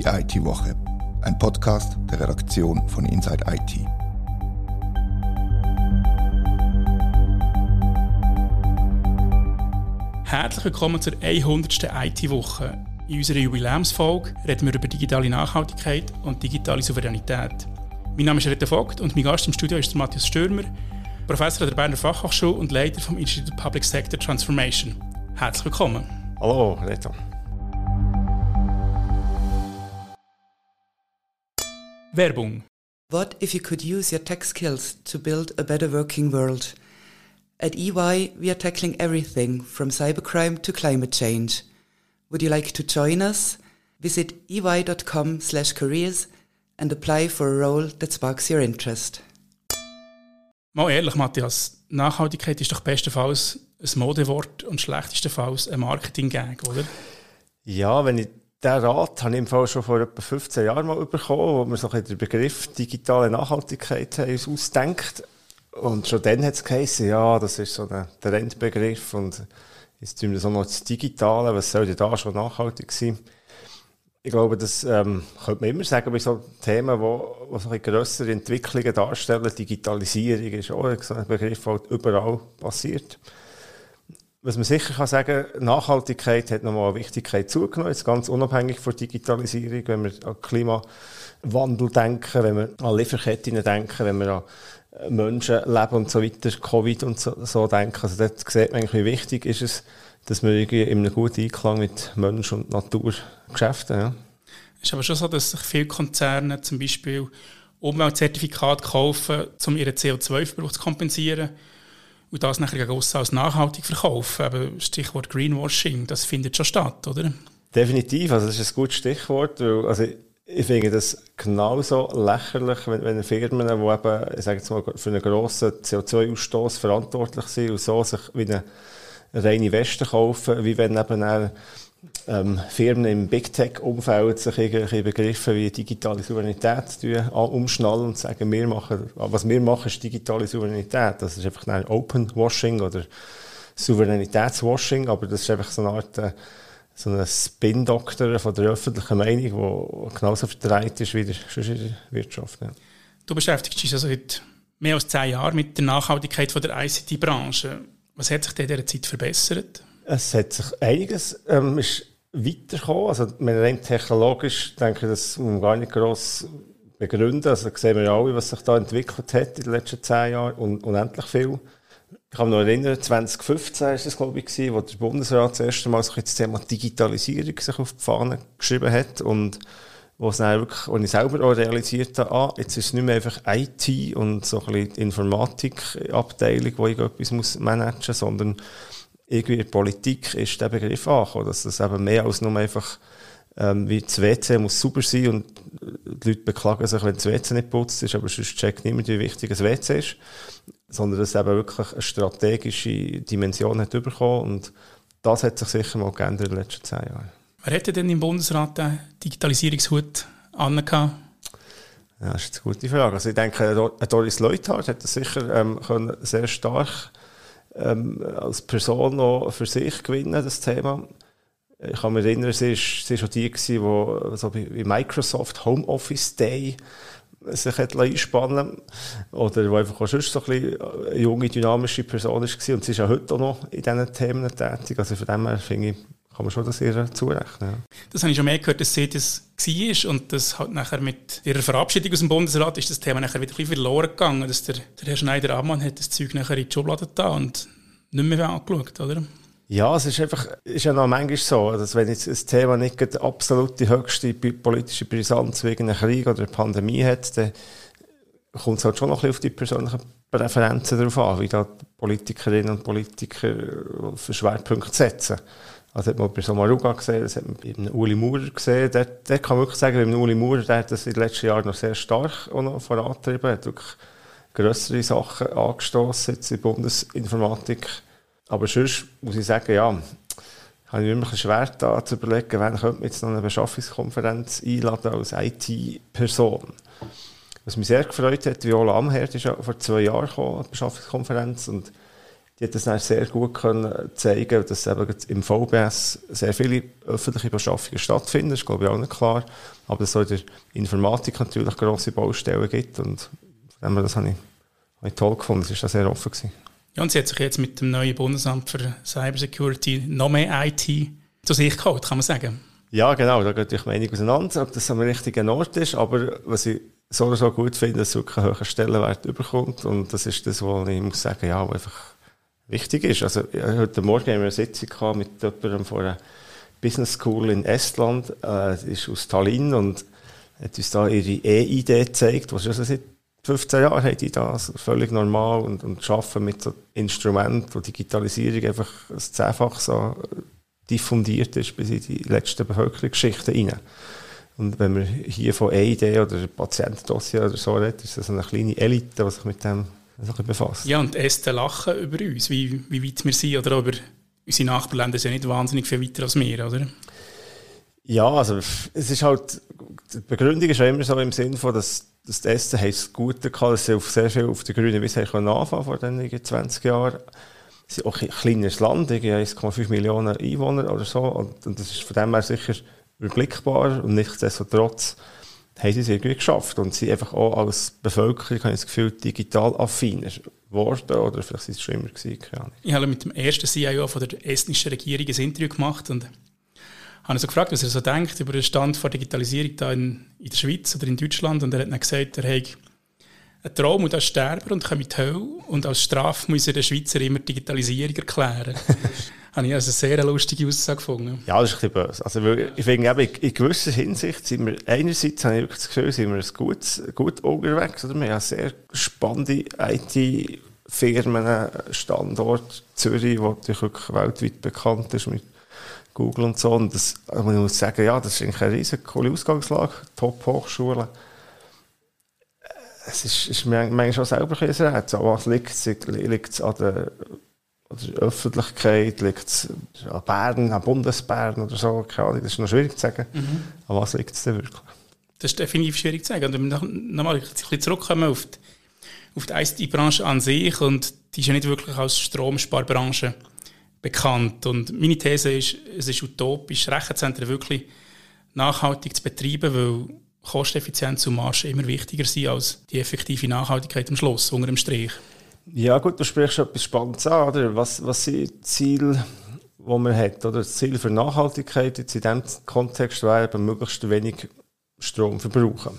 Die IT-Woche, ein Podcast der Redaktion von Inside IT. Herzlich willkommen zur 100. IT-Woche. In unserer Jubiläumsfolge reden wir über digitale Nachhaltigkeit und digitale Souveränität. Mein Name ist Rita Vogt und mein Gast im Studio ist Matthias Stürmer, Professor der Berner Fachhochschule und Leiter vom Institute Public Sector Transformation. Herzlich willkommen. Hallo, Rita. Werbung. What if you could use your tech skills to build a better working world? At EY, we are tackling everything from cybercrime to climate change. Would you like to join us? Visit ey.com/careers and apply for a role that sparks your interest. Mal ehrlich, Matthias, Nachhaltigkeit ist doch bestenfalls ein Modewort und schlechtestenfalls ein Marketing-Gag, oder? Ja, wenn ich den Rat habe ich im Fall schon vor etwa 15 Jahren mal bekommen, wo wir so den Begriff digitale Nachhaltigkeit ausdenkt. Und schon dann hat es geheißen, ja, das ist so ein Trendbegriff und jetzt tun wir so noch das Digitale, was soll denn da schon nachhaltig sein? Ich glaube, das ähm, könnte man immer sagen bei so Themen, wo, wo so ein grössere Entwicklungen darstellen. Digitalisierung ist auch ein Begriff, der überall passiert. Was man sicher kann sagen, Nachhaltigkeit hat nochmal eine Wichtigkeit zugenommen, jetzt ganz unabhängig von Digitalisierung, wenn wir an Klimawandel denken, wenn wir an Lieferketten denken, wenn wir an Menschenleben und so weiter, Covid und so, so denken. Also dort sieht man eigentlich, wie wichtig ist es, dass wir irgendwie in einem guten Einklang mit Mensch und Natur geschäften. Ja. Es ist aber schon so, dass sich viele Konzerne zum Beispiel Umweltzertifikate kaufen, um ihren CO2-Verbrauch zu kompensieren und das nachher gegen als nachhaltig verkaufen. Aber Stichwort Greenwashing, das findet schon statt, oder? Definitiv, also das ist ein gutes Stichwort. Weil, also ich finde das genauso lächerlich, wenn, wenn Firmen, die eben, ich sage jetzt mal, für einen grossen CO2-Ausstoß verantwortlich sind und so sich wie eine reine Weste kaufen, wie wenn eben ähm, Firmen im Big Tech-Umfeld sich irgendwelche Begriffe wie digitale Souveränität umschnallen und sagen, wir machen, was wir machen, ist digitale Souveränität. Das ist einfach ein Open-Washing oder Souveränitätswashing, aber das ist einfach so eine Art, äh, so ein Spin-Doktor der öffentlichen Meinung, der genauso verdreht ist wie der, in der Wirtschaft. Ja. Du beschäftigst dich also seit mehr als zehn Jahren mit der Nachhaltigkeit von der ICT-Branche. Was hat sich in dieser Zeit verbessert? Es hat sich einiges ähm, ist weitergekommen. Also, rein technologisch denke ich, das muss man gar nicht gross begründen. Also, sehen wir ja alle, was sich da entwickelt hat in den letzten zehn Jahren und unendlich viel. Ich kann mich noch erinnern, 2015 war das, glaube ich, wo der Bundesrat das erste Mal so das Thema Digitalisierung sich auf die Fahne geschrieben hat und wo es dann wirklich, wo ich selber auch realisiert habe, ah, jetzt ist es nicht mehr einfach IT und so ein bisschen die Informatikabteilung, wo ich etwas managen muss, sondern irgendwie in der Politik ist der Begriff angekommen, dass das eben mehr als nur einfach ähm, wie das WC muss sauber sein und die Leute beklagen sich, wenn das WC nicht putzt ist, aber sonst checkt niemand, wie wichtig das WC ist, sondern dass es eben wirklich eine strategische Dimension hat bekommen und das hat sich sicher mal geändert in den letzten zehn Jahren. Wer hätte denn im Bundesrat den Digitalisierungshut angehabt? Ja, das ist eine gute Frage. Also ich denke, Doris Leuthard hat das sicher ähm, können sehr stark ähm, als Person noch für sich gewinnen, das Thema. Ich kann mich erinnern, sie ist auch die gewesen, die so wie Microsoft Homeoffice Day sich hat einspannen oder wo einfach auch sonst so ein junge, dynamische Person war und sie ist ja heute auch noch in diesen Themen tätig. Also von dem her finde ich, kann man schon das ihr zurechnen. Ja. Das habe ich schon mehr gehört, dass sie das war und das halt nachher mit ihrer Verabschiedung aus dem Bundesrat ist das Thema nachher wieder ein bisschen verloren gegangen, dass der, der Herr Schneider-Ammann hat das Zeug nachher in die Schublade da und nicht mehr angeschaut, oder? Ja, es ist einfach, ist ja noch manchmal so, dass wenn jetzt ein Thema nicht die absolute höchste politische Brisanz wegen einem Krieg oder einer Pandemie hat, dann kommt es halt schon noch ein bisschen auf die persönlichen Präferenzen darauf an, wie da Politikerinnen und Politiker für Schwerpunkte setzen. Also hat man bei Somaruga gesehen, das hat man bei Uli Maurer gesehen. Der, der kann wirklich sagen, bei Uli Maurer, der hat das in den letzten Jahren noch sehr stark auch noch vorangetrieben, hat wirklich grössere Sachen angestoßen jetzt in der Bundesinformatik. Aber sonst muss ich sagen, ja, habe ich immer schwer da zu überlegen, wen könnte man jetzt noch eine Beschaffungskonferenz einladen als IT-Person. Was mich sehr gefreut hat, Viola Amherd ist ja vor zwei Jahren gekommen, eine Beschaffungskonferenz, und die hat das dann sehr gut können zeigen, dass eben im VBS sehr viele öffentliche Beschaffungen stattfinden. Das ist, glaube ich, auch nicht klar. Aber dass es auch in der Informatik natürlich grosse Baustellen gibt. Und von dem das habe ich, habe ich toll gefunden. Es war sehr offen. Gewesen. Ja, und sie hat sich jetzt mit dem neuen Bundesamt für Cybersecurity noch mehr IT zu sich geholt, kann man sagen. Ja, genau. Da geht natürlich Meinung auseinander, ob das am richtigen Ort ist. Aber was ich so oder so gut finde, dass es wirklich einen hohen Stellenwert überkommt. Und das ist das, was ich muss sagen, ja, einfach wichtig ist. Also, heute Morgen haben wir eine Sitzung mit jemandem von einer Business School in Estland, äh, ist aus Tallinn und hat uns da ihre E-ID gezeigt, was schon seit 15 Jahren haben die das völlig normal und, und arbeiten mit so Instrumenten, wo Digitalisierung einfach das zehnfach so diffundiert ist bis in die letzten Bevölkerungsschichten rein. Und wenn man hier von EID oder Patientendossier oder so redet, ist das eine kleine Elite, die sich mit dem befasst. Ja, und Äste lachen über uns, wie, wie weit wir sind, oder über unsere Nachbarländer sind ja nicht wahnsinnig viel weiter als wir, oder? Ja, also es ist halt, die Begründung ist ja immer so im Sinn von, dass, dass die Äste es gut gehabt, dass sie auf sehr viel auf der grünen Wiese anfangen vor den 20 Jahren. Es ist auch ein kleines Land, 1,5 Millionen Einwohner oder so, und, und das ist von dem her sicher überblickbar und nichtsdestotrotz haben sie es irgendwie geschafft. Und sie einfach auch als Bevölkerung, habe ich das Gefühl, digital affiner geworden oder vielleicht ist es schon immer gewesen, Ich habe mit dem ersten CIO von der estnischen Regierung ein Interview gemacht und habe so gefragt, was er so denkt über den Stand der Digitalisierung da in, in der Schweiz oder in Deutschland. Und er hat dann gesagt, er hat einen Traum und als sterben und kommt in die Hölle und als Strafe muss er den Schweizer immer Digitalisierung erklären. habe ich also eine sehr lustige Aussage gefunden. Ja, das ist ein bisschen böse. Also, ich finde eben, in gewisser Hinsicht sind wir, einerseits habe ich wirklich das Gefühl, sind wir ein gut, gut unterwegs, oder? Wir haben sehr spannende IT-Firmen, Standort Zürich, der natürlich wirklich weltweit bekannt ist mit Google und so. Und das, also man muss sagen, ja, das ist eigentlich eine riesige coole Ausgangslage, Top-Hochschulen. Es ist, ist manchmal schon selber ein Rätsel. Was liegt es? Liegt es an der Öffentlichkeit, liegt es an Bern, an Bundesbern oder so, keine Ahnung, das ist noch schwierig zu sagen. Mhm. An was liegt es denn wirklich? Das ist definitiv schwierig zu sagen. Und wenn wir nochmal ein bisschen zurückkommen auf die, auf die ICT-Branche an sich, und die ist ja nicht wirklich als Stromsparbranche bekannt. Und meine These ist, es ist utopisch, Rechenzentren wirklich nachhaltig zu betreiben, weil Kosteneffizienz und Marge immer wichtiger sind als die effektive Nachhaltigkeit am Schluss, unter dem Strich. Ja gut, du sprichst etwas Spannendes an, oder? Was, was sind Ziele, die man hat? Oder das Ziel für Nachhaltigkeit jetzt in diesem Kontext wäre, möglichst wenig Strom verbrauchen.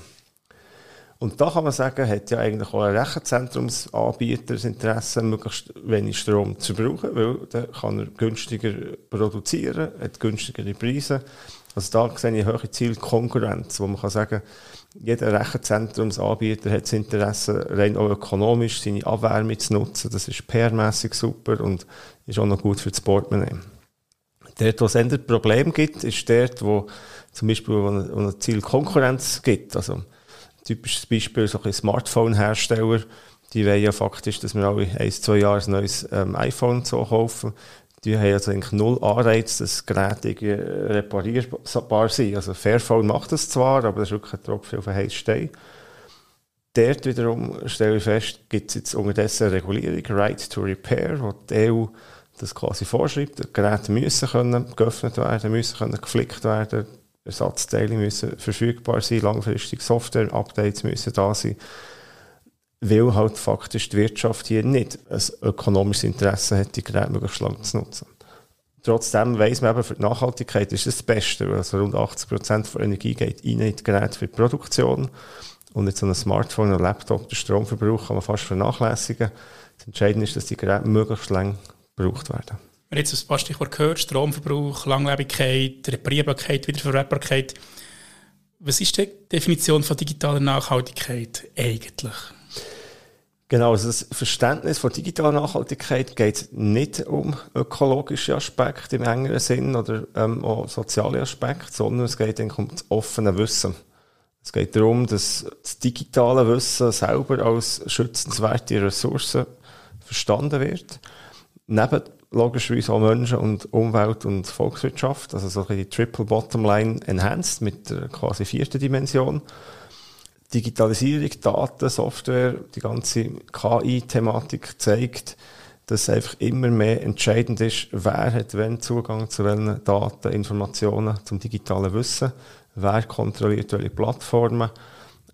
Und da kann man sagen, hat ja eigentlich auch ein Rechenzentrumsanbieter das Interesse, möglichst wenig Strom zu brauchen, weil dann kann er günstiger produzieren, hat günstigere Preise. Also da sehe ich hohe Zielkonkurrenz, wo man kann sagen, jeder Rechenzentrumsanbieter hat das Interesse, rein auch ökonomisch seine Abwärme zu nutzen. Das ist PR-mässig super und ist auch noch gut für das Portemonnaie. Dort, wo es ein Problem gibt, ist dort, wo zum Beispiel eine, Zielkonkurrenz gibt. Also, typisches Beispiel, so ein Smartphone-Hersteller, die wollen ja faktisch, dass wir alle ein, zwei Jahre ein neues ähm, iPhone so kaufen die haben also eigentlich null Anreiz, dass Geräte reparierbar sind. Also Fairphone macht das zwar, aber das ist wirklich ein Tropfen auf den heißen Stein. Dort wiederum stelle ich fest, gibt es jetzt unterdessen eine Regulierung, Right to Repair, wo die EU das quasi vorschreibt. Die Geräte müssen können geöffnet werden, müssen können geflickt werden, Ersatzteile müssen verfügbar sein, langfristig Software-Updates müssen da sein weil halt faktisch die Wirtschaft hier nicht ein ökonomisches Interesse hat, die Geräte möglichst lang zu nutzen. Trotzdem weiss man eben, für die Nachhaltigkeit ist das, das Beste, weil also rund 80 Prozent der Energie geht in die Geräte für die Produktion. Und jetzt so ein Smartphone oder Laptop, den Stromverbrauch kann man fast vernachlässigen. Das Entscheidende ist, dass die Geräte möglichst lang gebraucht werden. Haben jetzt ein paar gehört, Stromverbrauch, Langlebigkeit, Reparierbarkeit, Wiederverwertbarkeit. Was ist die Definition von digitaler Nachhaltigkeit eigentlich? Genau, also das Verständnis von digitaler Nachhaltigkeit geht nicht um ökologische Aspekte im engeren Sinn oder ähm, auch soziale Aspekte, sondern es geht um das offene Wissen. Es geht darum, dass das digitale Wissen selber als schützenswerte Ressource verstanden wird. Neben logischerweise auch Menschen und Umwelt und Volkswirtschaft, also so die Triple Bottom Line enhanced mit der quasi vierten Dimension. Digitalisierung, Daten, Software, die ganze KI-Thematik zeigt, dass einfach immer mehr entscheidend ist, wer hat wenn Zugang zu welchen Daten, Informationen zum digitalen Wissen, wer kontrolliert welche Plattformen,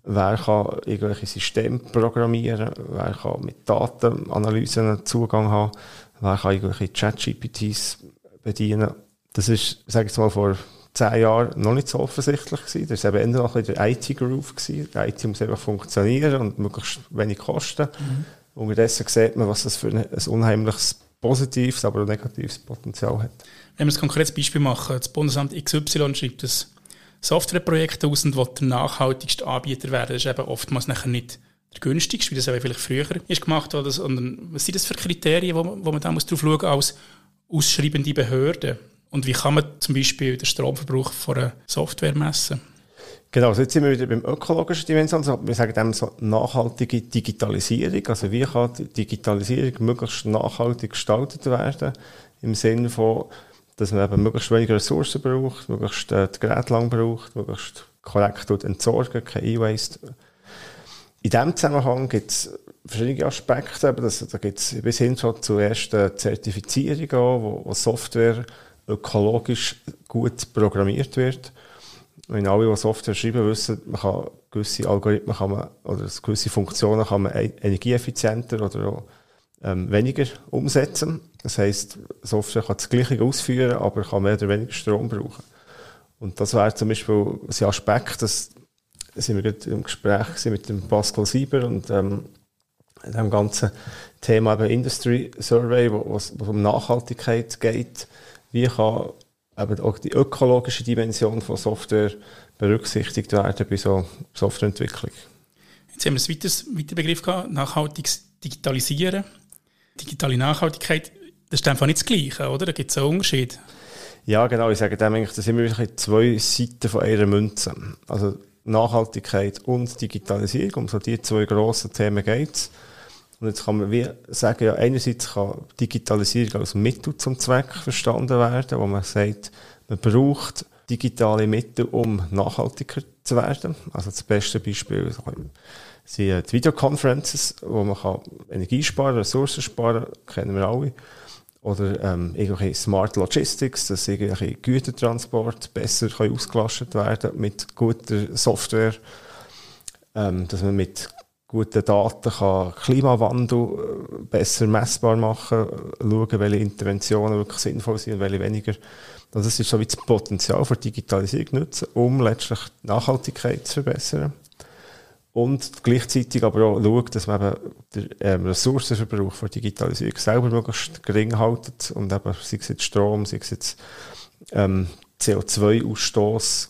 wer kann irgendwelche Systeme programmieren, wer kann mit Datenanalysen Zugang haben, wer kann irgendwelche Chat-GPTs bedienen. Das ist, sage ich mal, vor zehn Jahren noch nicht so offensichtlich gewesen. Das war eben noch ein der IT-Groove IT muss einfach funktionieren und möglichst wenig kosten. Mhm. Unterdessen sieht man, was das für ein, ein unheimliches positives, aber auch negatives Potenzial hat. Wenn wir ein konkretes Beispiel machen, das Bundesamt XY schreibt ein Softwareprojekt aus und will der nachhaltigste Anbieter werden. Das ist eben oftmals nachher nicht der günstigste, wie das aber vielleicht früher ist gemacht wurde, was sind das für Kriterien, wo, wo man da muss drauf schauen muss als ausschreibende Behörde? Und wie kann man zum Beispiel den Stromverbrauch von einer Software messen? Genau, also jetzt sind wir wieder beim ökologischen Dimension. Also wir sagen dem so nachhaltige Digitalisierung. Also wie kann die Digitalisierung möglichst nachhaltig gestaltet werden? Im Sinne von, dass man eben möglichst weniger Ressourcen braucht, möglichst äh, das Gerät lang braucht, möglichst korrekt entsorgen, kein E-Waste. In diesem Zusammenhang gibt es verschiedene Aspekte. Das, da gibt es bis hin schon zu ersten Zertifizierungen, wo, wo Software ökologisch gut programmiert wird. Wenn alle, die Software schreiben, wissen, man kann gewisse Algorithmen kann man, oder gewisse Funktionen kann man e-, energieeffizienter oder auch, ähm, weniger umsetzen. Das heisst, Software kann das Gleiche ausführen, aber kann mehr oder weniger Strom brauchen. Und das wäre zum Beispiel ein Aspekt, das sind wir gerade im Gespräch mit dem Pascal Sieber und ähm, dem ganzen Thema Industry Survey, wo es um Nachhaltigkeit geht wie kann eben auch die ökologische Dimension von Software berücksichtigt werden bei so Softwareentwicklung. Jetzt haben wir einen weiteren, weiteren Begriff gehabt, nachhaltiges Digitalisieren. Digitale Nachhaltigkeit, das ist einfach nicht das Gleiche, oder? Da gibt es einen Unterschied. Ja, genau. Ich sage dem eigentlich, das sind wirklich zwei Seiten von einer Münze. Also Nachhaltigkeit und Digitalisierung, um so die zwei grossen Themen geht es. Und jetzt kann man wie sagen, ja, einerseits kann Digitalisierung als Mittel zum Zweck verstanden werden, wo man sagt, man braucht digitale Mittel, um nachhaltiger zu werden. Also das beste Beispiel sind die Videoconferences, wo man kann Energie sparen, Ressourcen sparen, kennen wir alle. Oder ähm, irgendwelche Smart Logistics, dass irgendwelche Gütertransport besser ausgelastet werden mit guter Software. Ähm, dass man mit guten Daten kann Klimawandel äh, besser messbar machen, schauen, welche Interventionen wirklich sinnvoll sind und welche weniger. Also das ist so wie das Potenzial für Digitalisierung nutzen, um letztlich Nachhaltigkeit zu verbessern. Und gleichzeitig aber auch schauen, dass man eben den ähm, Ressourcenverbrauch für Digitalisierung selber möglichst gering haltet und eben, sei es jetzt Strom, sei es jetzt ähm, CO2-Ausstoß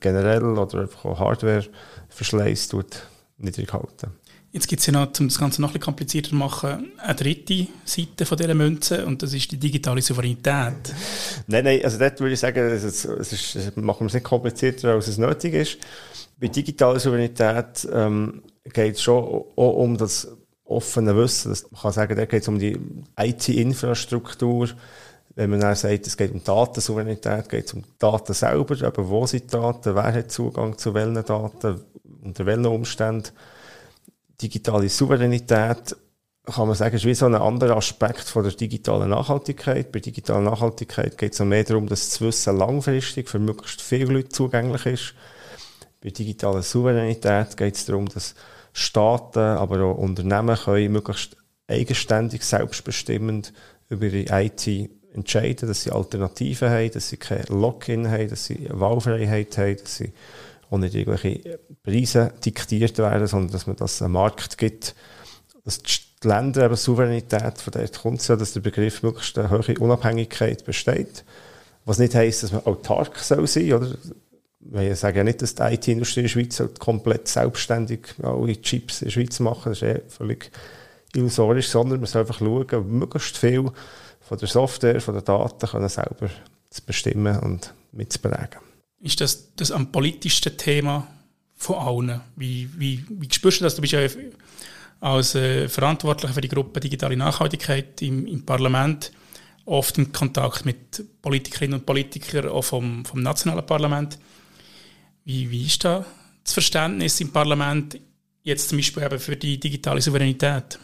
generell oder einfach auch Hardware-Verschleiß tut niedrig halten. Jetzt gibt es ja noch, um das Ganze noch ein bisschen komplizierter zu machen, eine dritte Seite von dieser Münze und das ist die digitale Souveränität. Nein, nein, also dort würde ich sagen, es ist, es ist, machen wir es nicht komplizierter, als es nötig ist. Bei digitaler Souveränität ähm, geht es schon auch um das offene Wissen. Das, man kann sagen, da geht es um die IT-Infrastruktur. Wenn man dann sagt, es geht um Datensouveränität, geht es um Daten selber, eben wo sind die Daten, wer hat Zugang zu welchen Daten, unter welchen Umständen. Digitale Souveränität kann man sagen, ist wie so ein anderer Aspekt von der digitalen Nachhaltigkeit. Bei digitaler Nachhaltigkeit geht es mehr darum, dass das Wissen langfristig für möglichst viele Leute zugänglich ist. Bei digitaler Souveränität geht es darum, dass Staaten, aber auch Unternehmen können möglichst eigenständig, selbstbestimmend über ihre IT entscheiden, dass sie Alternativen haben, dass sie kein Login haben, dass sie Wahlfreiheit haben, dass sie und nicht irgendwelche Preise diktiert werden, sondern dass man das einen Markt gibt, dass die Länder eben Souveränität, von der kommt es ja, dass der Begriff möglichst eine hohe Unabhängigkeit besteht. Was nicht heisst, dass man autark soll sein, oder? Wir sagen ja nicht, dass die IT-Industrie in der Schweiz komplett selbstständig alle Chips in der Schweiz machen. Das ist eh völlig illusorisch, sondern man soll einfach schauen, möglichst viel von der Software, von den Daten können selber zu bestimmen und mitzuprägen ist das das am politischsten Thema von allen. Wie, wie, wie spürst du das? Du bist ja als äh, Verantwortlicher für die Gruppe Digitale Nachhaltigkeit im, im Parlament oft in Kontakt mit Politikerinnen und Politikern, auch vom, vom nationalen Parlament. Wie, wie ist da das Verständnis im Parlament jetzt zum Beispiel eben für die digitale Souveränität?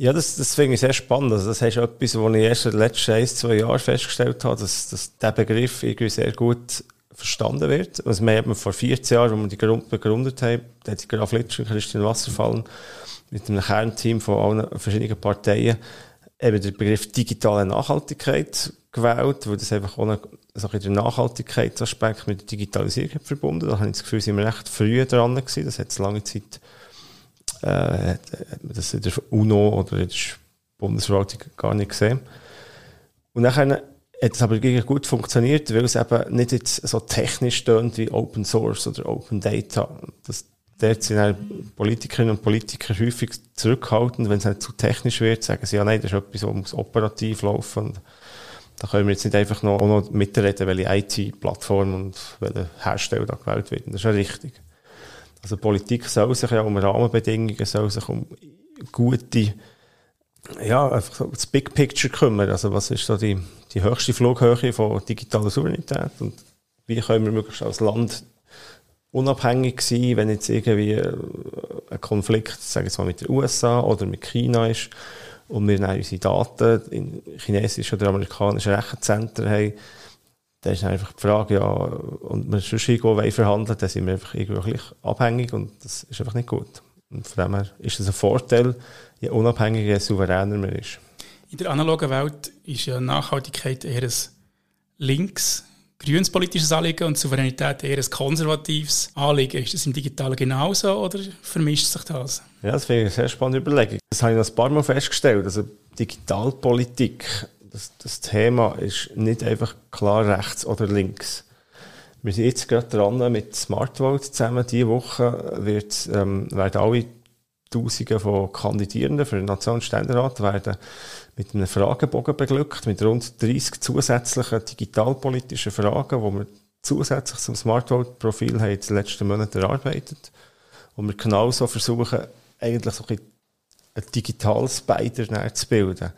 Ja, das, das finde ich sehr spannend. Also das ist etwas, was ich erst in den letzten ein, zwei Jahren festgestellt habe, dass, dass dieser Begriff irgendwie sehr gut verstanden wird. Also wir haben vor 14 Jahren, als wir die Grund begründet haben, da hat Graf Litsch und Christian Wasserfallen mit einem Kernteam von allen verschiedenen Parteien eben den Begriff digitale Nachhaltigkeit gewählt, weil das einfach eine, so ein der Nachhaltigkeitsaspekt mit der Digitalisierung verbunden. Da habe ich das Gefühl, sind wir recht früh dran gewesen. Das hat es lange Zeit, äh, das in der UNO oder in der Bundesverwaltung gar nicht gesehen. Und dann hat es aber gut funktioniert, weil es eben nicht jetzt so technisch tönt wie Open Source oder Open Data. Das, dort sind Politikerinnen und Politiker häufig zurückhaltend, wenn es nicht zu technisch wird, sagen sie, ja nein, das ist etwas, was muss operativ laufen. Und da können wir jetzt nicht einfach noch, noch mitreden, welche IT-Plattform und welche Hersteller da gewählt wird. Das ist ja richtig. Also Politik soll sich ja um Rahmenbedingungen, soll sich um gute, ja, einfach so das Big Picture kümmern. Also was ist da die, die höchste Flughöhe von digitaler Souveränität und wie können wir möglichst als Land unabhängig sein, wenn jetzt irgendwie ein Konflikt, sagen wir mal, mit den USA oder mit China ist und wir dann unsere Daten in chinesischen oder amerikanischen Rechenzentren haben, dann ist einfach die Frage, ja, und wir sonst irgendwo verhandeln, dann sind wir einfach irgendwie abhängig und das ist einfach nicht gut. Und von dem her ist es ein Vorteil, je unabhängiger, je souveräner man ist. In der analogen Welt ist ja Nachhaltigkeit eher ein links grünes politisches Anliegen und Souveränität eher ein konservatives Anliegen. Ist das im Digitalen genauso oder vermischt sich das? Ja, das finde ich eine sehr spannende Überlegung. Das habe ich noch ein paar Mal festgestellt. Also Digitalpolitik, das, das Thema ist nicht einfach klar rechts oder links. Wir sind jetzt gerade dran mit Smart Vote zusammen. Diese Woche wird, ähm, werden alle Tausende von Kandidierenden für den Nationalständerat werden mit einem Fragebogen beglückt, mit rund 30 zusätzlichen digitalpolitischen Fragen, die wir zusätzlich zum Smartvote-Profil in den letzten Monaten erarbeitet. Und wir genauso versuchen, eigentlich so ein, ein digitales Spider zu bilden.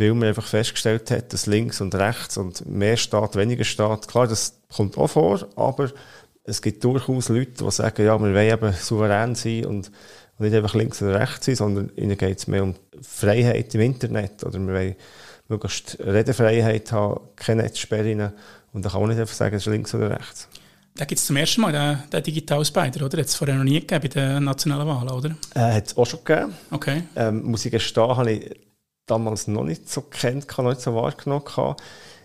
Weil man einfach festgestellt hat, dass links und rechts und mehr Staat, weniger Staat, klar, das kommt auch vor, aber es gibt durchaus Leute, die sagen, ja, wir wollen eben souverän sein und und nicht einfach links oder rechts sein, sondern ihnen geht es mehr um Freiheit im Internet. Oder wir wollen möglichst Redefreiheit haben, keine Netzsperren. Und da kann man nicht einfach sagen, es ist links oder rechts. Da gibt es zum ersten Mal den, den Digital Spider, oder? Hat es vorher noch nie gegeben bei den nationalen Wahlen, oder? Äh, hat es auch schon gegeben. Okay. Ähm, muss ich gestehen, habe ich damals noch nicht so kennt, noch nicht so wahrgenommen. Gehabt.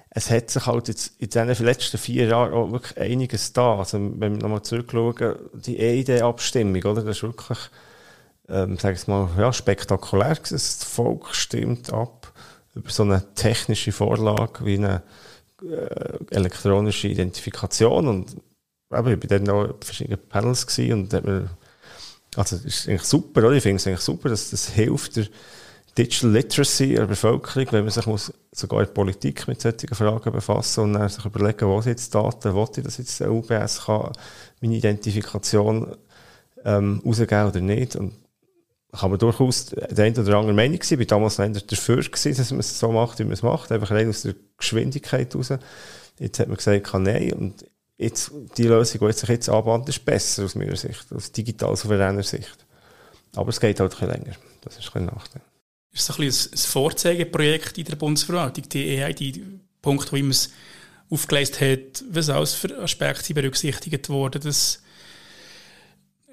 Es hat sich halt jetzt in diesen letzten vier Jahren auch wirklich einiges da. Also, wenn wir nochmal zurückschauen, die EID-Abstimmung, oder? Das ist wirklich ähm, sage ich mal, ja, spektakulär gewesen. Das Volk stimmt ab über so eine technische Vorlage wie eine äh, elektronische Identifikation und aber ich war dann auch in verschiedenen Panels und hat mir, also ist eigentlich super, oder? Ich finde es eigentlich super, dass das hilft der Digital Literacy der Bevölkerung, wenn man sich muss sogar in Politik mit solchen Fragen befassen und dann sich überlegen, sind jetzt Daten, wo ich das jetzt der UBS kann, meine Identifikation ähm, rausgeben oder nicht und kann man durchaus der eine oder andere Meinung sein. Ich war damals noch dafür, gewesen, dass man es so macht, wie man es macht. Einfach rein aus der Geschwindigkeit raus. Jetzt hat man gesagt, kann nein. Und jetzt, die Lösung, die sich jetzt anbahnt, ist besser aus meiner Sicht, aus digital souveräner Sicht. Aber es geht halt ein bisschen länger. Das ist ein Nachteil. Ist so ein, bisschen ein Vorzeigeprojekt in der Bundesverwaltung, die AI, die Punkt, wo man es aufgeleistet hat, was alles für Aspekte berücksichtigt wurden, dass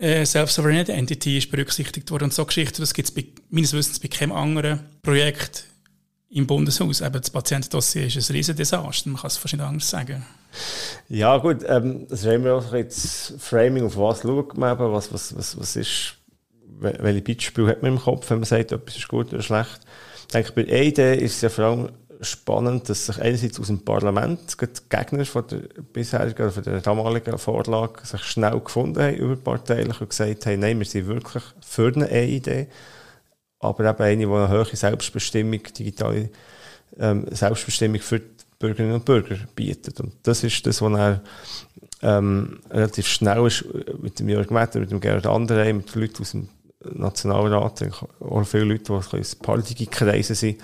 äh, Self-Sovereign Identity ist berücksichtigt worden. Und so Geschichten, das gibt es meines Wissens bei keinem anderen Projekt im Bundeshaus. Eben das Patientendossier ist ein riesen Desaster, man kann es fast nicht anders sagen. Ja gut, ähm, das ist immer auch jetzt Framing, auf was schaut man eben, was, was, was, was ist, welche Beispiele hat man im Kopf, wenn man sagt, etwas ist gut oder schlecht. Ich denke, bei EID ist es ja vor allem spannend, dass sich einerseits aus dem Parlament die Gegner von der bisherigen, von der damaligen Vorlage sich schnell gefunden haben, überparteilich, und gesagt haben, nein, wir sind wirklich für eine E-Idee, aber eben eine, die eine hohe Selbstbestimmung, digitale ähm, Selbstbestimmung für die Bürgerinnen und Bürger bietet. Und das ist das, was er ähm, relativ schnell ist, mit dem Jörg Metter, mit dem Gerhard Anderey, mit den Leuten aus dem Nationalrat, auch viele Leute, die aus politischen Kreisen sind,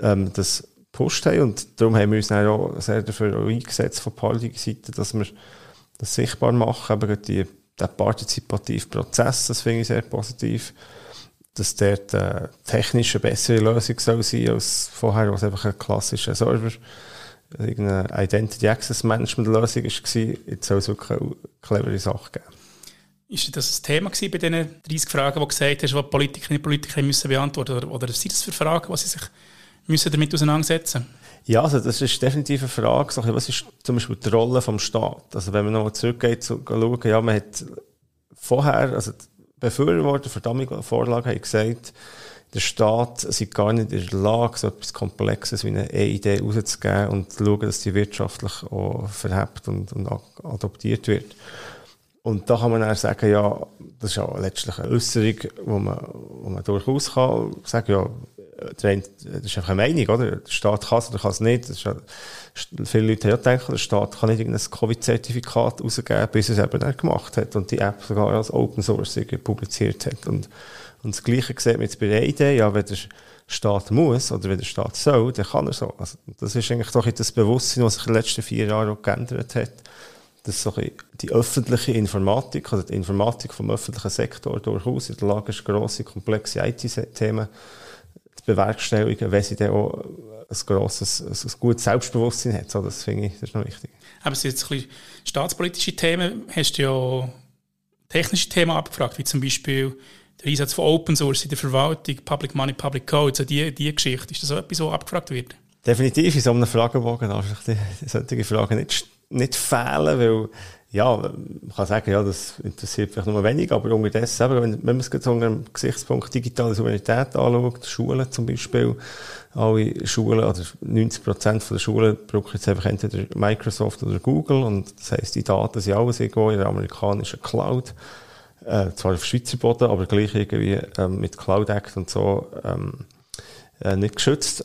ähm, das gepusht haben. Und darum haben wir uns dann auch sehr dafür eingesetzt von politischer Seite, dass wir das sichtbar machen, eben die, den partizipativen Prozess, das finde ich sehr positiv. dass dort äh, technisch eine bessere Lösung soll sein als vorher, was einfach ein klassischer Server, irgendeine Identity Access Management Lösung war. Jetzt soll es wirklich eine clevere Sache geben. Ist das ein Thema bei diesen 30 Fragen, die du gesagt hast, die Politikerinnen und Politiker müssen beantworten müssen? Oder, oder sind das für Fragen, die sie sich müssen damit auseinandersetzen müssen? Ja, also das ist definitiv eine Frage. Was ist zum Beispiel die Rolle des Staates? Also wenn man noch zurückgeht, zu schauen, ja, man hat vorher, also die Befürworter für die Vorlage haben gesagt, der Staat sei gar nicht in der Lage, so etwas Komplexes wie eine E-Idee rauszugeben und zu schauen, dass die wirtschaftlich auch verhebt und, und adoptiert wird. Und da kann man dann sagen, ja, das ist ja letztlich eine Äußerung, wo man, wo man durchaus kann sagen, ja, das ist einfach eine Meinung, oder? Der Staat kann es oder kann es nicht. Ja, viele Leute haben ja gedacht, der Staat kann nicht irgendein Covid-Zertifikat rausgeben, bis er es eben dann gemacht hat und die App sogar als Open Source publiziert hat. Und, und das Gleiche sieht man jetzt bei der Idee, ja, wenn der Staat muss oder wenn der Staat soll, dann kann er so. Also, das ist eigentlich doch das Bewusstsein, was sich in den letzten vier Jahren auch geändert hat dass so die öffentliche Informatik, also die Informatik vom öffentlichen Sektor durchaus in der Lage ist, grosse, komplexe IT-Themen zu bewerkstelligen, wenn sie dann auch ein grosses, ein gutes Selbstbewusstsein hat. So, das finde ich, das ist noch wichtig. Aber es sind jetzt ein bisschen staatspolitische Themen. Hast du ja technische Themen abgefragt, wie zum Beispiel der Einsatz von Open Source in der Verwaltung, Public Money, Public Code, so die, die Geschichte. Ist das so etwas, was abgefragt wird? Definitiv in so einem Fragebogen darf ich die, solche Fragen nicht nicht fehlen, weil, ja, man kann sagen, ja, das interessiert vielleicht nur wenig, aber unterdessen, eben, wenn, wenn man es jetzt unter dem Gesichtspunkt digitale Souveränität anschaut, Schulen zum Beispiel, alle Schulen, oder 90 Prozent der Schulen brauchen jetzt einfach entweder Microsoft oder Google und das heisst, die Daten sind alles irgendwo in der amerikanischen Cloud, äh, zwar auf Schweizer Boden, aber gleich irgendwie ähm, mit Cloud Act und so ähm, äh, nicht geschützt.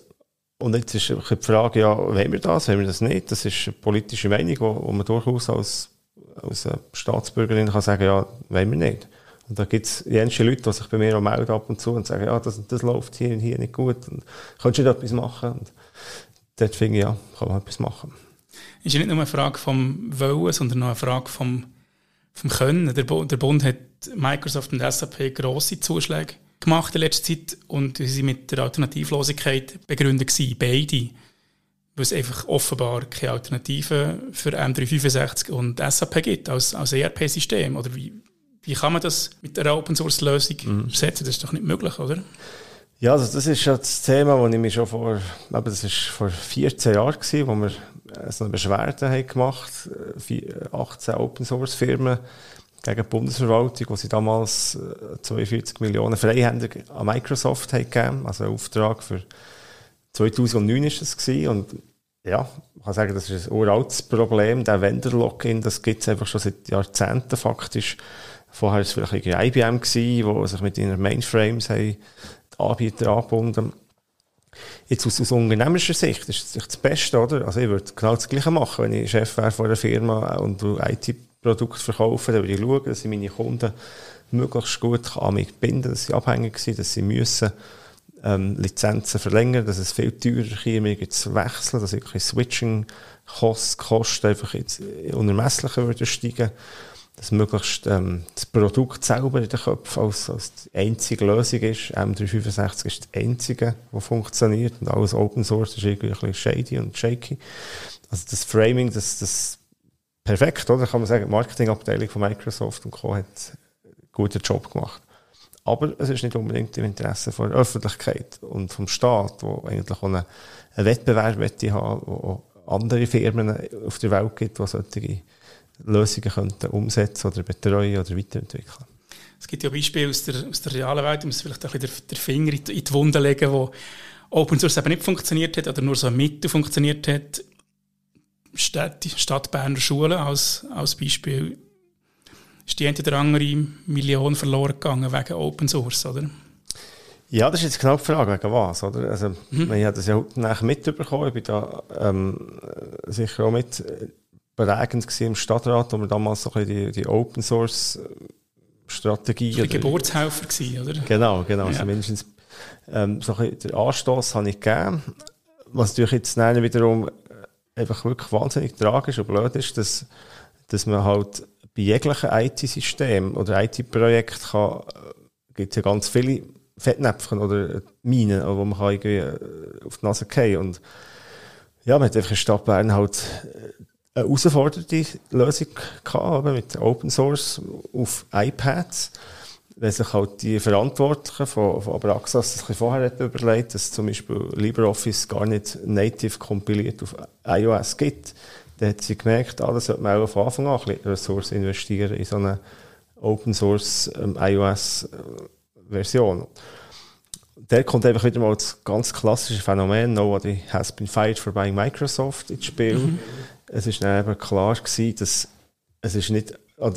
Und jetzt ist die Frage, ja, wollen wir das, wollen wir das nicht? Das ist eine politische Meinung, wo, wo man durchaus als, als Staatsbürgerin kann sagen, ja, wollen wir nicht. Und da gibt es jensche Leute, die sich bei mir auch melden ab und zu und sagen, ja, das, das läuft hier und hier nicht gut. Und kannst du nicht etwas machen? Und dort finde ich, ja, kann man etwas machen. Ist ja nicht nur eine Frage vom Wollen, sondern noch eine Frage vom, vom Können. Der, der Bund hat Microsoft und SAP grosse Zuschläge gemacht in letzter Zeit und sie sind mit der Alternativlosigkeit begründet gewesen, beide. Weil es einfach offenbar keine Alternative für M365 und SAP gibt als, als ERP-System. Oder wie, wie kann man das mit einer Open-Source-Lösung mhm. setzen? Das ist doch nicht möglich, oder? Ja, also das ist ja das Thema, das ich mir schon vor, eben das ist vor 14 Jahren gewesen, wo wir so eine Beschwerde haben gemacht, 18 Open-Source-Firmen gegen die Bundesverwaltung, wo sie damals 42 äh, Millionen Freihänder an Microsoft haben gegeben, also ein Auftrag für 2009 ist es gewesen. und ja, ich kann sagen, das ist ein uraltes Problem, der Vendor-Login, das gibt es einfach schon seit Jahrzehnten faktisch. Vorher war es vielleicht IBM gewesen, wo sich mit ihren Mainframes haben die Anbieter angebunden Jetzt aus, aus unternehmerischer Sicht ist das das Beste, oder? Also ich würde genau das Gleiche machen, wenn ich Chef wäre von einer Firma und IT Produkt verkaufen, dann würde ich schauen, dass ich meine Kunden möglichst gut an mich binden dass sie abhängig sind, dass sie müssen ähm, Lizenzen verlängern, dass es viel teurer ist, zu wechseln, dass wirklich Switching-Kosten einfach jetzt unermesslicher würden steigen, dass möglichst ähm, das Produkt selber in den Köpfen als, als die einzige Lösung ist. M365 ist das einzige, das funktioniert und alles Open Source ist irgendwie ein bisschen shady und shaky. Also das Framing, das, das perfekt, oder? Kann man sagen, die Marketingabteilung von Microsoft und Co. hat einen guten Job gemacht. Aber es ist nicht unbedingt im Interesse der Öffentlichkeit und vom Staat, wo eigentlich auch einen, Wettbewerb möchte haben, wo andere Firmen auf der Welt gibt, die solche Lösungen könnten umsetzen oder betreuen oder weiterentwickeln. Es gibt ja Beispiele aus der, aus der realen Welt, um vielleicht ein bisschen den Finger in die Wunde legen, wo Open Source eben nicht funktioniert hat oder nur so Mittel funktioniert hat. Stadt, Stadt Berner Schulen als, als Beispiel ist die eine oder andere Million verloren gegangen wegen Open Source, oder? Ja, das ist jetzt genau die Frage, wegen was, oder? Also, mhm. ich habe das ja heute mitbekommen, ich bin da ähm, sicher auch mit beregend im Stadtrat, wo wir damals so die, die Open Source Strategie... Die Geburtshelfer gewesen, oder? Genau, genau, ja. also mindestens ähm, so den Anstoß habe ich gegeben, was natürlich jetzt wiederum einfach wirklich wahnsinnig tragisch und blöd ist, dass, dass man halt bei jeglichen IT-System oder IT-Projekt kann, gibt es ja ganz viele Fettnäpfchen oder Minen, wo man kann irgendwie äh, auf die Nase fallen Und ja, man hat einfach in Stadt Bern halt äh, eine herausfordernde Lösung gehabt, mit Open Source auf iPads. Wenn sich halt die Verantwortlichen von, von Abraxas das ein vorher überlegt, dass zum Beispiel LibreOffice gar nicht native kompiliert auf iOS gibt, dann hat sie gemerkt, ah, das sollte man auch von Anfang an ein bisschen Ressourcen investieren in so eine Open Source ähm, iOS äh, Version. Der kommt einfach wieder mal das ganz klassische Phänomen, nobody has been fired for buying Microsoft ins Spiel. Mhm. Es ist dann eben klar gewesen, dass es ist nicht,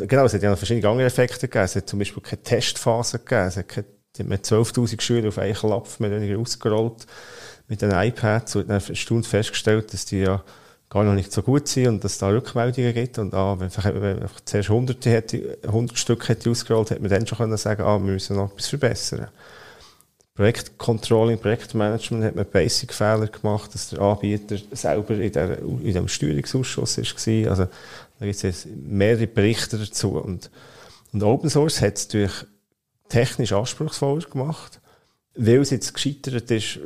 genau, es hat ja noch verschiedene andere Effekte gegeben. Es hat zum Beispiel keine Testphase gegeben. Es hat mit 12.000 Schülern auf einen Klapp mehr weniger ausgerollt mit den iPads und dann erstaunt festgestellt, dass die ja gar noch nicht so gut sind und dass es da Rückmeldungen gibt. Und ah, wenn man zuerst hunderte hätte, 100 Stück hätte ausgerollt, hätte man dann schon können sagen, ah, wir müssen noch etwas verbessern. Projektcontrolling, Projektmanagement hat man Basic-Fehler gemacht, dass der Anbieter selber in, der, in dem Steuerungsausschuss war. Also, da gibt es mehrere Berichte dazu. Und, und Open Source hat es durch technisch anspruchsvoller gemacht. Weil es jetzt gescheitert ist,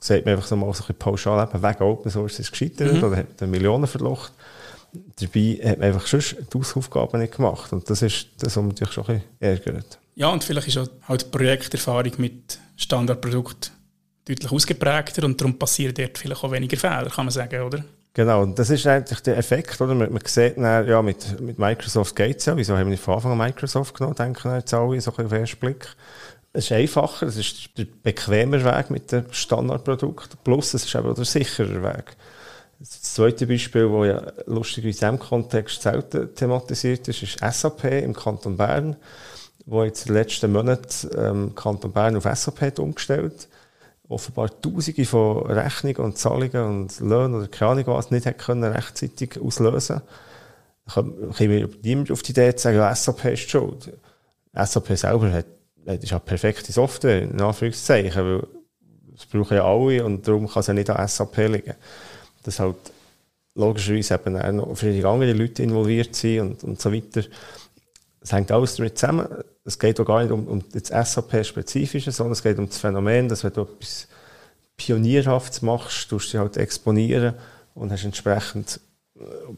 sagt man einfach so mal so ein pauschal, eben wegen Open Source ist gescheitert mhm. oder hat Millionen verlocht. Dabei hat man einfach schon die Hausaufgaben nicht gemacht. Und das ist das, was natürlich schon ein bisschen ärgert. Ja, und vielleicht ist auch halt die Projekterfahrung mit Standardprodukt deutlich ausgeprägter und darum passieren dort vielleicht auch weniger Fehler, kann man sagen, oder? Genau, und das ist eigentlich der Effekt, oder? Man, man sieht dann, ja, mit, mit Microsoft geht es ja. Wieso haben wir nicht von Anfang an Microsoft genommen, denken jetzt alle, so ein auf den ersten Blick. Es ist einfacher, es ist der bequemer Weg mit dem Standardprodukt, plus es ist eben auch der sichere Weg. Das zweite Beispiel, das ja lustig in diesem Kontext selten thematisiert ist, ist SAP im Kanton Bern, wo jetzt in den letzten Monaten ähm, Kanton Bern auf SAP hat umgestellt offenbar Tausende von Rechnungen und Zahlungen und Löhnen oder keine Ahnung was nicht können rechtzeitig auslösen. können. Mir niemand auf die Idee zu sagen, ja, SAP ist schuld. SAP selber hat das ist ja perfekte Software, in Anführungszeichen, weil das brauchen ja alle und darum kann es ja nicht an SAP liegen. Dass halt logischerweise eben auch noch viele andere Leute involviert sind und, und so weiter. Es hängt alles damit zusammen. Es geht auch gar nicht um, um das SAP-Spezifische, sondern es geht um das Phänomen, dass wenn du etwas Pionierhaftes machst, tust du halt exponieren und hast entsprechend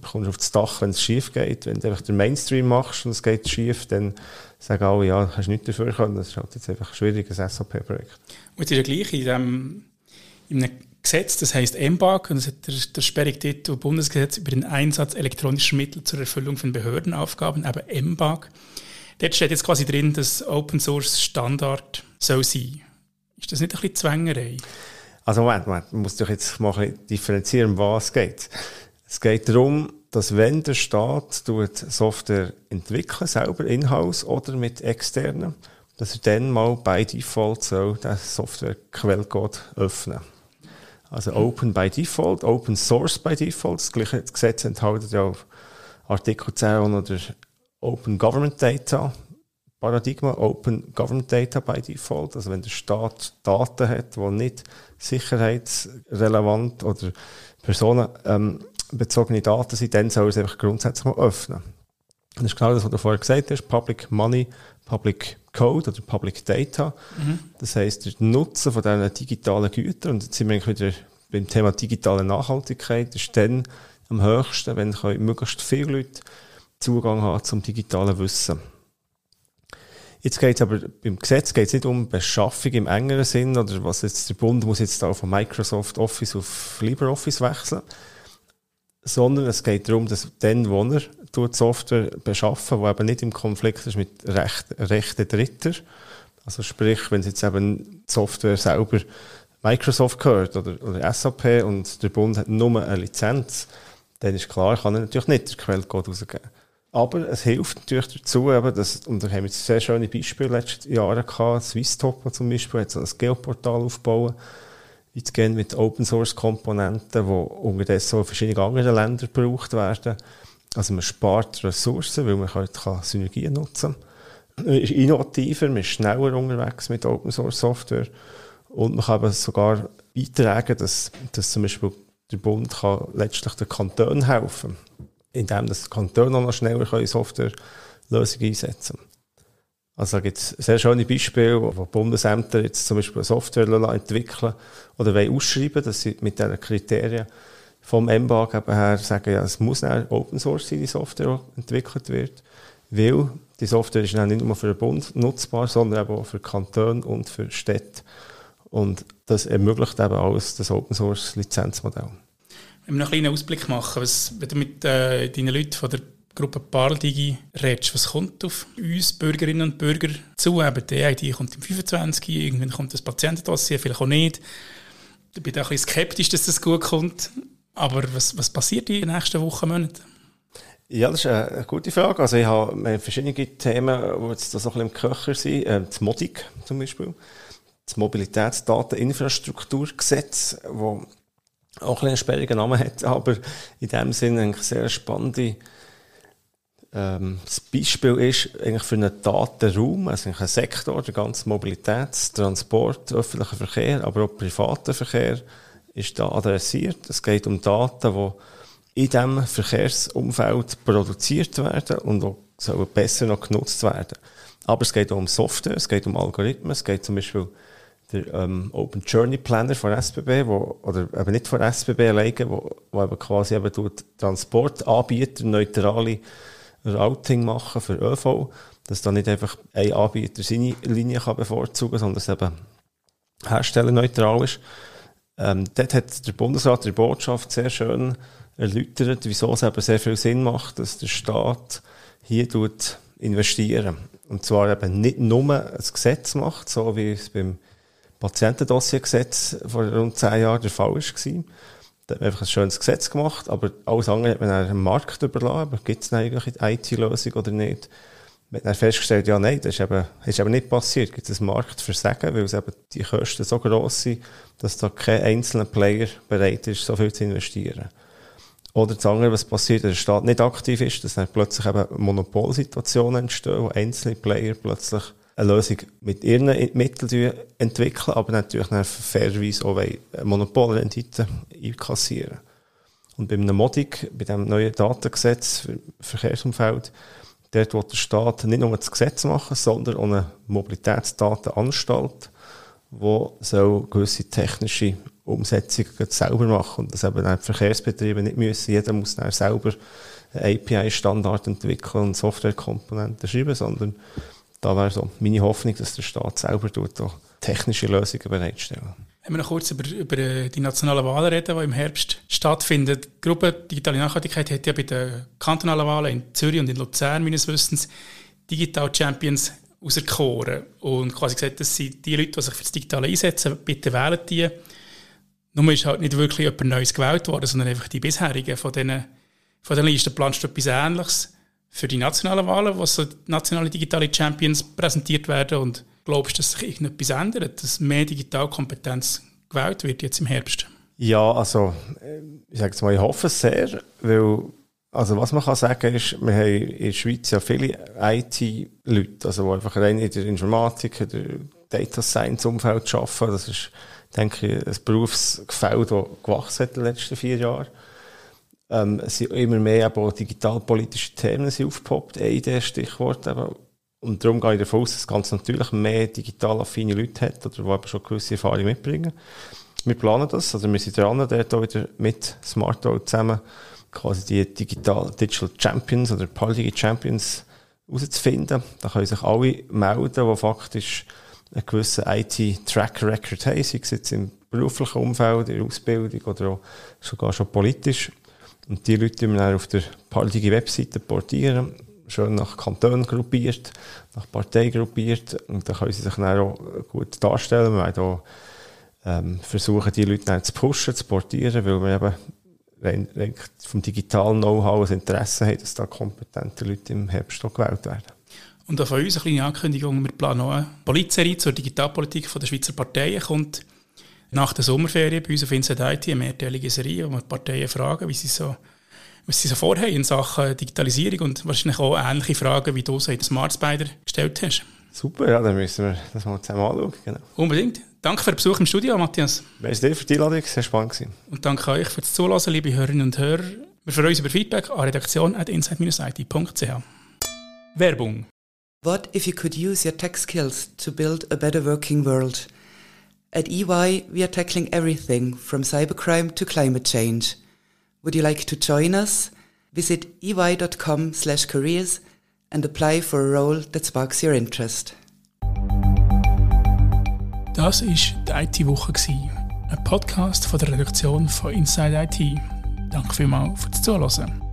kommst auf das Dach, wenn es schief geht. Wenn du einfach den Mainstream machst und es geht schief, dann sagen alle, ja, du hast nichts dafür können. Das ist halt jetzt einfach ein schwieriges SAP-Projekt. Und es ist ja gleich in dem, in einem Gesetz, das heißt MBAG, und das hat der, der sperrige Bundesgesetz über den Einsatz elektronischer Mittel zur Erfüllung von Behördenaufgaben, eben MBAG. Dort steht jetzt quasi drin, dass Open Source Standard soll sein. Ist das nicht ein bisschen Zwängerei? Also Moment, Moment, muss doch jetzt mal ein bisschen differenzieren, um was es geht. Es geht darum, dass wenn der Staat Software entwickeln, selber in-house oder mit externen, dass er dann mal bei Default soll den Software-Quellcode öffnen. Also Open by Default, Open Source by Default. Das gleiche Gesetz enthält ja auf Artikel 10 oder Open Government Data. Paradigma Open Government Data by Default. Also wenn der Staat Daten hat, die nicht sicherheitsrelevant oder Personen ähm, bezogene Daten sind, dann soll es einfach grundsätzlich mal öffnen. Das ist genau das, was du vorher gesagt hast, Public Money, Public Code oder Public Data. Mhm. Das heisst, der Nutzen von diesen digitalen Gütern, und jetzt sind wir wieder beim Thema digitale Nachhaltigkeit, ist dann am höchsten, wenn möglichst viele Leute Zugang haben zum digitalen Wissen. Jetzt geht es aber beim Gesetz geht's nicht um Beschaffung im engeren Sinn oder was jetzt der Bund muss jetzt da von Microsoft Office auf LibreOffice wechseln, sondern es geht darum, dass dann, wo er tut Software beschaffen, die eben nicht im Konflikt ist mit Recht, Rechten Dritter, also sprich, wenn jetzt eben die Software selber Microsoft gehört oder, oder SAP und der Bund hat nur eine Lizenz, dann ist klar, kann er natürlich nicht den Quellcode rausgeben. Aber es hilft natürlich dazu, eben, dass, und da haben wir sehr schöne Beispiele letztes Jahr gehabt, Swisstop zum Beispiel, hat so ein Geoportal aufgebaut, gehen mit Open Source Komponenten, die unterdessen in verschiedenen anderen Ländern gebraucht werden. Also man spart Ressourcen, weil man halt kann Synergien nutzen kann. Man ist innovativer, man ist schneller unterwegs mit Open Source Software und man kann sogar beitragen, dass, dass zum Beispiel der Bund kann letztlich den Kantonen helfen indem das Kantone noch schneller Softwarelösungen einsetzen können. Also da gibt es sehr schöne Beispiele, wo Bundesämter jetzt zum Beispiel Software entwickeln oder wollen ausschreiben, dass sie mit diesen Kriterien vom MBAG eben her sagen, ja, es muss auch Open Source sein, die Software, entwickelt wird, weil die Software ist nicht nur für den Bund nutzbar, sondern auch für Kantone und für Städte. Und das ermöglicht eben alles das Open Source Lizenzmodell. Noch einen kleinen Ausblick machen, was, wenn du mit äh, deinen Leuten von der Gruppe Parldigi redest, was kommt auf uns Bürgerinnen und Bürger zu? Eben die ID kommt im 25, irgendwann kommt das Patientendossier, vielleicht auch nicht. Ich bin auch ein bisschen skeptisch, dass das gut kommt. Aber was, was passiert in den nächsten Wochen, Monaten? Ja, das ist eine gute Frage. Also ich habe verschiedene Themen, die jetzt so ein bisschen im Köcher sind. Ähm, das MODIC zum Beispiel. Das Mobilitätsdateninfrastrukturgesetz, das auch ein einen sperrigen Namen hat, aber in dem Sinne eine sehr spannende ähm, Beispiel ist eigentlich für einen Datenraum, also ein Sektor, der ganze Mobilitäts-, Transport, öffentlicher Verkehr, aber auch privater Verkehr ist da adressiert. Es geht um Daten, die in diesem Verkehrsumfeld produziert werden und auch besser noch genutzt werden. Aber es geht auch um Software, es geht um Algorithmen, es geht zum Beispiel der ähm, Open Journey Planner von SBB, wo, oder eben nicht von SBB alleine, wo, wo eben quasi eben Transportanbieter neutrale Routing machen für ÖV, dass da nicht einfach ein Anbieter seine Linie kann bevorzugen kann, sondern es eben herstellerneutral ist. Ähm, dort hat der Bundesrat der Botschaft sehr schön erläutert, wieso es eben sehr viel Sinn macht, dass der Staat hier tut investieren. Und zwar eben nicht nur ein Gesetz macht, so wie es beim Patientendossiergesetz vor rund zehn Jahren der Fall war. Da hat man einfach ein schönes Gesetz gemacht, aber alles andere hat man dann dem Markt überlassen. Gibt es eigentlich eine IT-Lösung oder nicht? Man hat dann festgestellt, ja, nein, das ist eben, ist eben nicht passiert. Gibt es ein Marktversagen, weil es eben die Kosten so gross sind, dass da kein einzelner Player bereit ist, so viel zu investieren. Oder das andere, was passiert, dass der Staat nicht aktiv ist, dass dann plötzlich eben Monopolsituationen entstehen, wo einzelne Player plötzlich eine Lösung mit ihren Mitteln entwickeln, aber natürlich dann fairerweise auch eine Monopolrendite einkassieren. Und bei einem Modig, bei dem neuen Datengesetz für Verkehrsumfeld, dort will der Staat nicht nur das Gesetz machen, sondern auch eine Mobilitätsdatenanstalt, die gewisse technische Umsetzungen selber machen und das eben die Verkehrsbetriebe nicht müssen. Jeder muss dann selber einen API-Standard entwickeln und Softwarekomponenten schreiben, sondern da wäre so meine Hoffnung, dass der Staat selber tut, auch technische Lösungen bereitstellen. Wenn wir noch kurz über, über die nationalen Wahlen reden, die im Herbst stattfinden. Die Gruppe Digitale Nachhaltigkeit hat ja bei den kantonalen Wahlen in Zürich und in Luzern meines Wissens Digital Champions auserkoren und quasi gesagt, das sind die Leute, die sich für das Digitale einsetzen, bitte wählen die. Nur ist halt nicht wirklich jemand Neues gewählt worden, sondern einfach die bisherigen von diesen, von diesen Listen. Planst du etwas Ähnliches? Für die nationalen Wahlen, wo so nationale digitale Champions präsentiert werden und glaubst du, dass sich irgendetwas ändert, dass mehr Digitalkompetenz gewählt wird jetzt im Herbst? Ja, also ich sage es mal, ich hoffe es sehr, weil also was man kann sagen ist, wir haben in der Schweiz ja viele IT-Leute, also die einfach rein in der Informatik, in der Data Science-Umfeld arbeiten. Das ist, denke ich, ein Berufsgefälle, das gewachsen hat in den letzten vier Jahren. Ähm, sind immer mehr eben digitalpolitische Themen sind aufgepoppt, ein Idee, Stichwort eben. Und darum gehe ich davon aus, dass es ganz natürlich mehr digital affine Leute hat oder die schon gewisse Erfahrung mitbringen. Wir planen das, also wir sind dran, dort auch wieder mit Smarto zusammen quasi die Digital, Digital Champions oder Party Champions herauszufinden. Da können sich alle melden, die faktisch einen gewissen IT-Track-Record haben, sei es jetzt im beruflichen Umfeld, in der Ausbildung oder auch sogar schon politisch. Und die Leute, wir auf der partige Webseite portieren, schön nach Kanton gruppiert, nach Partei gruppiert, und dann können sie sich dann auch gut darstellen. Wir werden auch ähm, versuchen, die Leute zu pushen, zu portieren, weil wir eben rein, vom digitalen Know-how ein Interesse haben, dass da kompetente Leute im Herbst gewählt werden. Und auch von uns eine kleine Ankündigung, wir planen auch eine Politserie zur Digitalpolitik der Schweizer Parteien, kommt nach der Sommerferien bei uns auf Inside IT eine mehrteilige Serie, wo wir die Parteien fragen, wie sie so, was sie so vorhaben in Sachen Digitalisierung und wahrscheinlich auch ähnliche Fragen, wie du sie in Smart Spider gestellt hast. Super, ja, dann müssen wir das mal zusammen anschauen. Genau. Unbedingt. Danke für den Besuch im Studio, Matthias. Merci dir für die Einladung, sehr spannend gewesen. Und danke euch für das Zuhören, liebe Hörerinnen und Hörer. Wir freuen uns über Feedback an redaktion.inside-it.ch. Werbung What if you could use your tech skills to build a better working world? At EY, we are tackling everything from cybercrime to climate change. Would you like to join us? Visit ey.com slash careers and apply for a role that sparks your interest. Das war die IT-Woche, ein Podcast von der Redaktion von Inside IT. Danke vielmals fürs Zuhören.